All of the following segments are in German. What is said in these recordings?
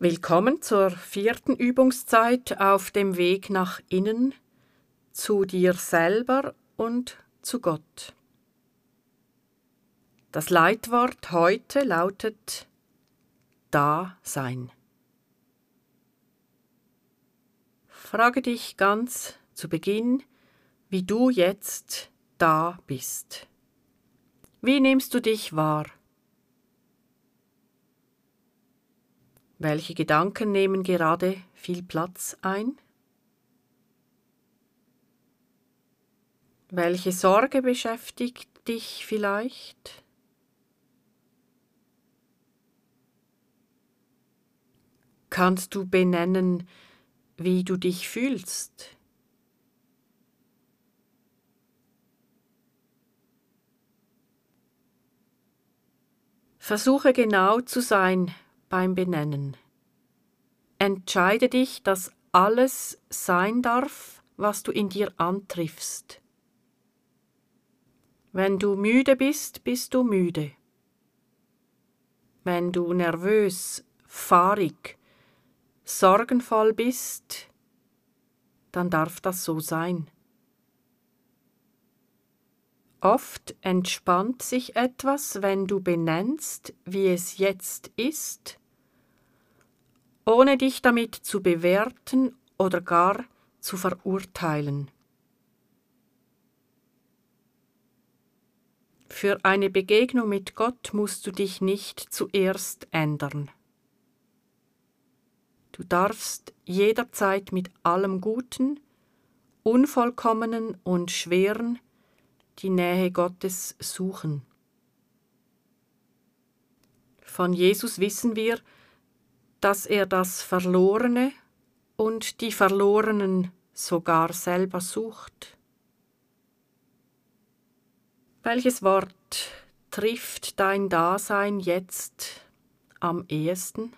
Willkommen zur vierten Übungszeit auf dem Weg nach innen, zu dir selber und zu Gott. Das Leitwort heute lautet Da sein. Frage dich ganz zu Beginn, wie du jetzt da bist. Wie nimmst du dich wahr? Welche Gedanken nehmen gerade viel Platz ein? Welche Sorge beschäftigt dich vielleicht? Kannst du benennen, wie du dich fühlst? Versuche genau zu sein, beim Benennen. Entscheide dich, dass alles sein darf, was du in dir antriffst. Wenn du müde bist, bist du müde. Wenn du nervös, fahrig, sorgenvoll bist, dann darf das so sein. Oft entspannt sich etwas, wenn du benennst, wie es jetzt ist, ohne dich damit zu bewerten oder gar zu verurteilen. Für eine Begegnung mit Gott musst du dich nicht zuerst ändern. Du darfst jederzeit mit allem Guten, Unvollkommenen und Schweren die Nähe Gottes suchen. Von Jesus wissen wir, dass er das Verlorene und die Verlorenen sogar selber sucht. Welches Wort trifft dein Dasein jetzt am ehesten?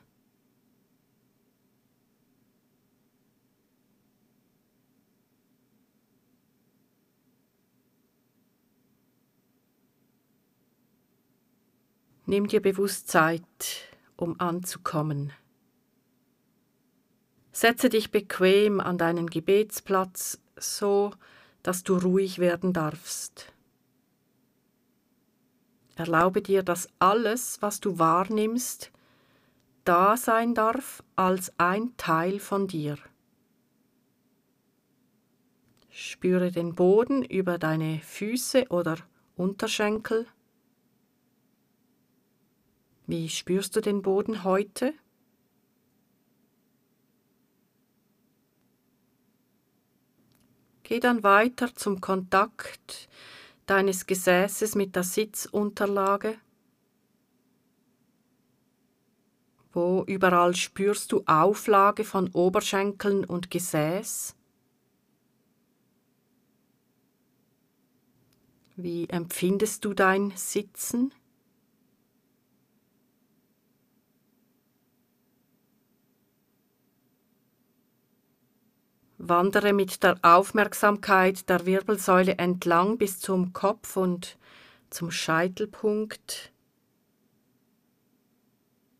Nimm dir bewusst Zeit, um anzukommen. Setze dich bequem an deinen Gebetsplatz, so dass du ruhig werden darfst. Erlaube dir, dass alles, was du wahrnimmst, da sein darf als ein Teil von dir. Spüre den Boden über deine Füße oder Unterschenkel. Wie spürst du den Boden heute? Geh dann weiter zum Kontakt deines Gesäßes mit der Sitzunterlage. Wo überall spürst du Auflage von Oberschenkeln und Gesäß? Wie empfindest du dein Sitzen? Wandere mit der Aufmerksamkeit der Wirbelsäule entlang bis zum Kopf und zum Scheitelpunkt.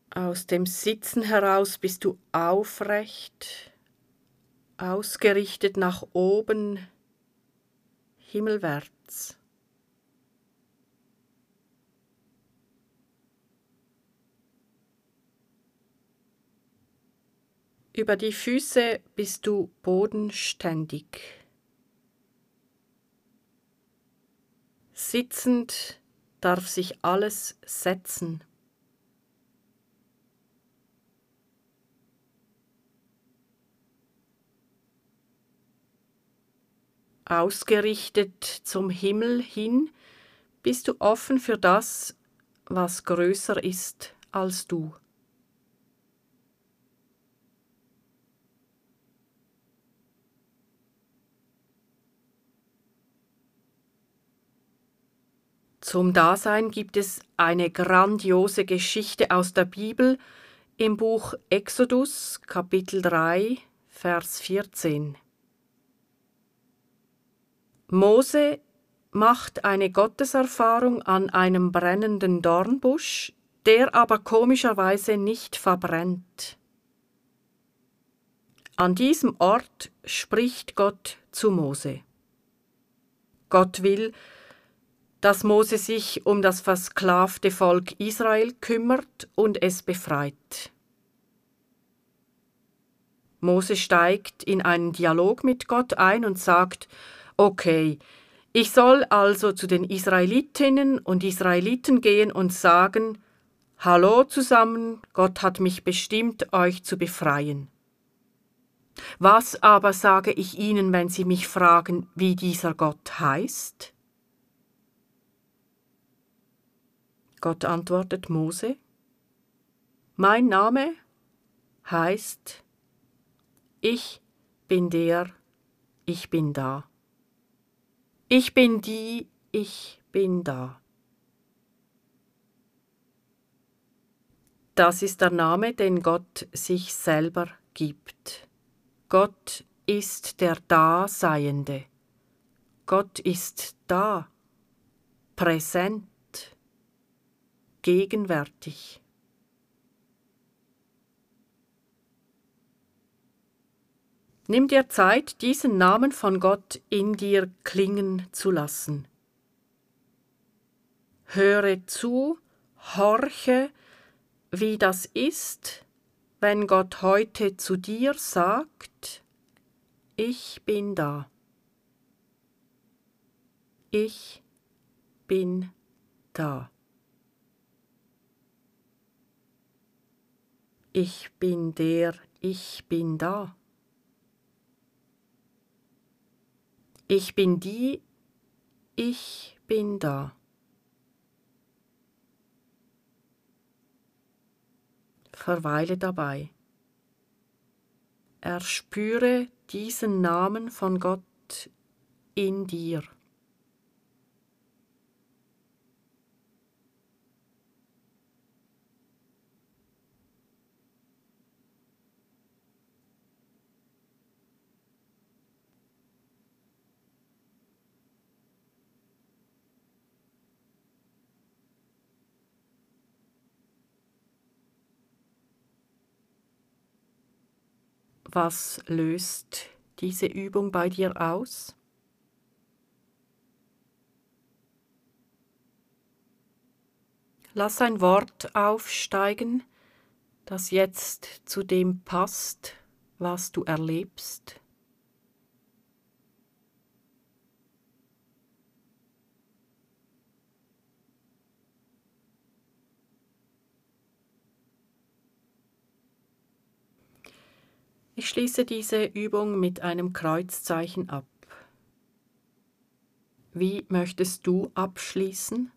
Aus dem Sitzen heraus bist du aufrecht, ausgerichtet nach oben, himmelwärts. Über die Füße bist du bodenständig. Sitzend darf sich alles setzen. Ausgerichtet zum Himmel hin bist du offen für das, was größer ist als du. Zum Dasein gibt es eine grandiose Geschichte aus der Bibel im Buch Exodus Kapitel 3 Vers 14. Mose macht eine Gotteserfahrung an einem brennenden Dornbusch, der aber komischerweise nicht verbrennt. An diesem Ort spricht Gott zu Mose. Gott will, dass Mose sich um das versklavte Volk Israel kümmert und es befreit. Mose steigt in einen Dialog mit Gott ein und sagt, okay, ich soll also zu den Israelitinnen und Israeliten gehen und sagen, Hallo zusammen, Gott hat mich bestimmt, euch zu befreien. Was aber sage ich ihnen, wenn sie mich fragen, wie dieser Gott heißt? Gott antwortet Mose, Mein Name heißt, ich bin der, ich bin da. Ich bin die, ich bin da. Das ist der Name, den Gott sich selber gibt. Gott ist der Daseiende. Gott ist da, präsent, gegenwärtig. Nimm dir Zeit, diesen Namen von Gott in dir klingen zu lassen. Höre zu, horche, wie das ist, wenn Gott heute zu dir sagt, ich bin da. Ich bin da. Ich bin der, ich bin da. Ich bin die, ich bin da. verweile dabei. Erspüre diesen Namen von Gott in dir. Was löst diese Übung bei dir aus? Lass ein Wort aufsteigen, das jetzt zu dem passt, was du erlebst. Ich schließe diese Übung mit einem Kreuzzeichen ab. Wie möchtest du abschließen?